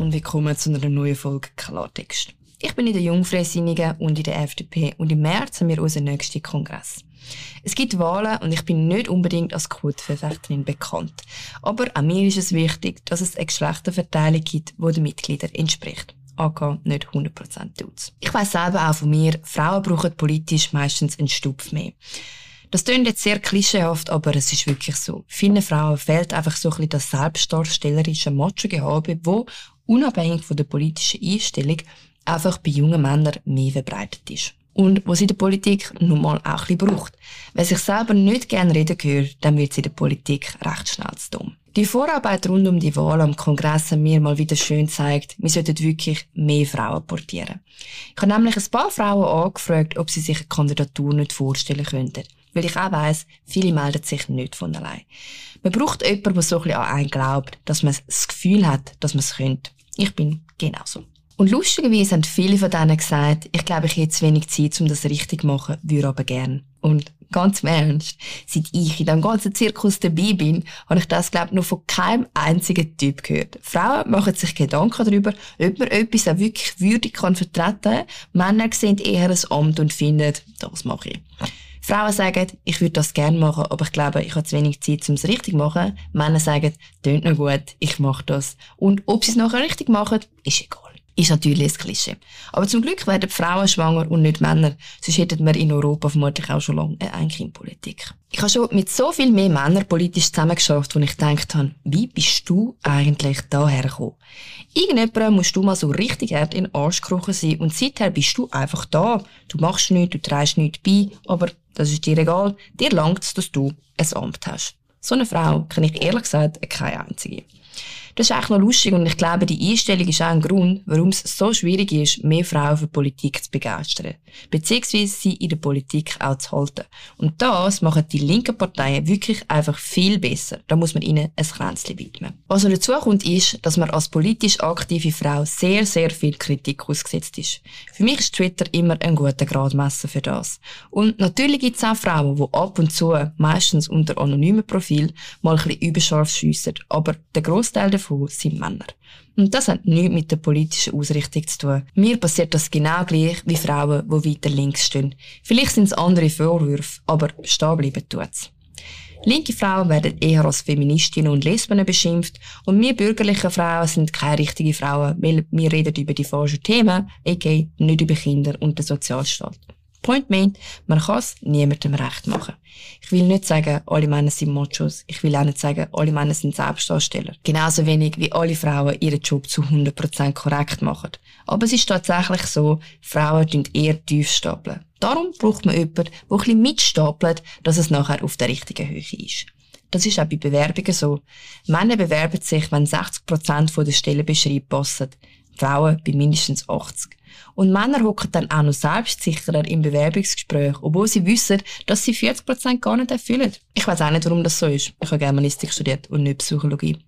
und willkommen zu einer neuen Folge Klartext. Ich bin in der Jungfreisinnigen und in der FDP und im März haben wir unseren nächsten Kongress. Es gibt Wahlen und ich bin nicht unbedingt als Quotenverfechterin bekannt. Aber auch mir ist es wichtig, dass es eine Geschlechterverteilung gibt, die den Mitgliedern entspricht. AK nicht 100% tut's. Ich weiss selber auch von mir, Frauen brauchen politisch meistens einen Stupf mehr. Das klingt jetzt sehr klischeehaft, aber es ist wirklich so. Vielen Frauen fehlt einfach so ein bisschen das selbstdarstellerische Macho-Gehabe, wo unabhängig von der politischen Einstellung einfach bei jungen Männern mehr verbreitet ist. Und was in der Politik nun mal auch ein bisschen braucht. Wer sich selber nicht gerne reden hört, dann wird sie in der Politik recht schnell zu dumm. Die Vorarbeit rund um die Wahl am Kongress haben mir mal wieder schön zeigt, wir sollten wirklich mehr Frauen portieren. Ich habe nämlich ein paar Frauen angefragt, ob sie sich eine Kandidatur nicht vorstellen könnten. Weil ich auch weiss, viele melden sich nicht von allein. Man braucht jemanden, der so ein bisschen an einen glaubt, dass man das Gefühl hat, dass man es könnte. Ich bin genauso. Und lustigerweise haben viele von denen gesagt, ich glaube, ich hätte zu wenig Zeit, um das richtig zu machen, würde aber gern. Und ganz im Ernst, seit ich in diesem ganzen Zirkus dabei bin, habe ich das, glaube ich, noch von keinem einzigen Typ gehört. Frauen machen sich Gedanken darüber, ob man etwas auch wirklich würdig kann vertreten kann. Männer sehen eher ein Amt und finden, das mache ich. Frauen sagen, ich würde das gerne machen, aber ich glaube, ich habe zu wenig Zeit, um es richtig zu machen. Männer sagen, tönt noch gut, ich mache das. Und ob sie es nachher richtig machen, ist egal ist natürlich ein Klischee. Aber zum Glück werden Frauen schwanger und nicht Männer. Sonst hätten wir in Europa vermutlich auch schon lange eine Einkindpolitik. Ich habe schon mit so viel mehr Männern politisch zusammengeschafft, wo ich gedacht habe, wie bist du eigentlich daher gekommen? Irgendjemand musst du mal so richtig hart in den Arsch gekrochen sein und seither bist du einfach da. Du machst nichts, du trägst nichts bei, aber das ist dir egal. Dir langt es, dass du ein Amt hast. So eine Frau kenne ich ehrlich gesagt keine einzige. Das ist eigentlich noch lustig und ich glaube, die Einstellung ist auch ein Grund, warum es so schwierig ist, mehr Frauen für Politik zu begeistern. Beziehungsweise sie in der Politik auch zu halten. Und das machen die linken Parteien wirklich einfach viel besser. Da muss man ihnen ein Kränzchen widmen. Was noch dazu kommt, ist, dass man als politisch aktive Frau sehr, sehr viel Kritik ausgesetzt ist. Für mich ist Twitter immer ein guter Gradmesser für das. Und natürlich gibt es auch Frauen, die ab und zu, meistens unter anonymen Profil, mal ein bisschen überscharf schiessen. Aber der Großteil davon sind Männer. Und das hat nichts mit der politischen Ausrichtung zu tun. Mir passiert das genau gleich wie Frauen, die weiter links stehen. Vielleicht sind es andere Vorwürfe, aber stehen bleiben tut's. Linke Frauen werden eher als Feministinnen und Lesben beschimpft und wir bürgerlichen Frauen sind keine richtigen Frauen, weil wir reden über die falschen Themen, aka nicht über Kinder und den Sozialstaat. Point meint, man kann es niemandem recht machen. Ich will nicht sagen, alle Männer sind Machos. Ich will auch nicht sagen, alle Männer sind Selbstdarsteller. Genauso wenig wie alle Frauen ihren Job zu 100% korrekt machen. Aber es ist tatsächlich so, Frauen tun eher tief stapeln. Darum braucht man jemanden, der ein bisschen mitstapelt, dass es nachher auf der richtigen Höhe ist. Das ist auch bei Bewerbungen so. Männer bewerben sich, wenn 60% der Stellenbeschreibung passen. Frauen bei mindestens 80. Und Männer hocken dann auch noch selbstsicherer im Bewerbungsgespräch, obwohl sie wissen, dass sie 40% gar nicht erfüllen. Ich weiß auch nicht, warum das so ist. Ich habe Germanistik studiert und nicht Psychologie.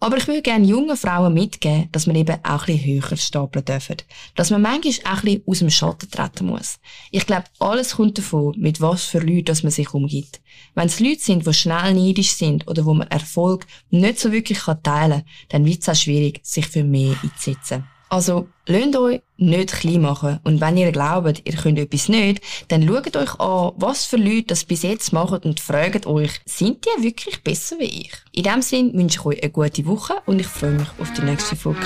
Aber ich würde gerne jungen Frauen mitgeben, dass man eben auch ein bisschen höher stapeln dürfen. Dass man manchmal auch ein bisschen aus dem Schatten treten muss. Ich glaube, alles kommt davon, mit was für Leuten man sich umgibt. Wenn es Leute sind, die schnell neidisch sind oder wo man Erfolg nicht so wirklich teilen kann, dann wird es auch schwierig, sich für mehr einzusetzen. Also, lasst euch nicht klein machen. Und wenn ihr glaubt, ihr könnt etwas nicht, dann schaut euch an, was für Leute das bis jetzt machen und fragt euch, sind die wirklich besser wie ich? In dem Sinne wünsche ich euch eine gute Woche und ich freue mich auf die nächste Folge.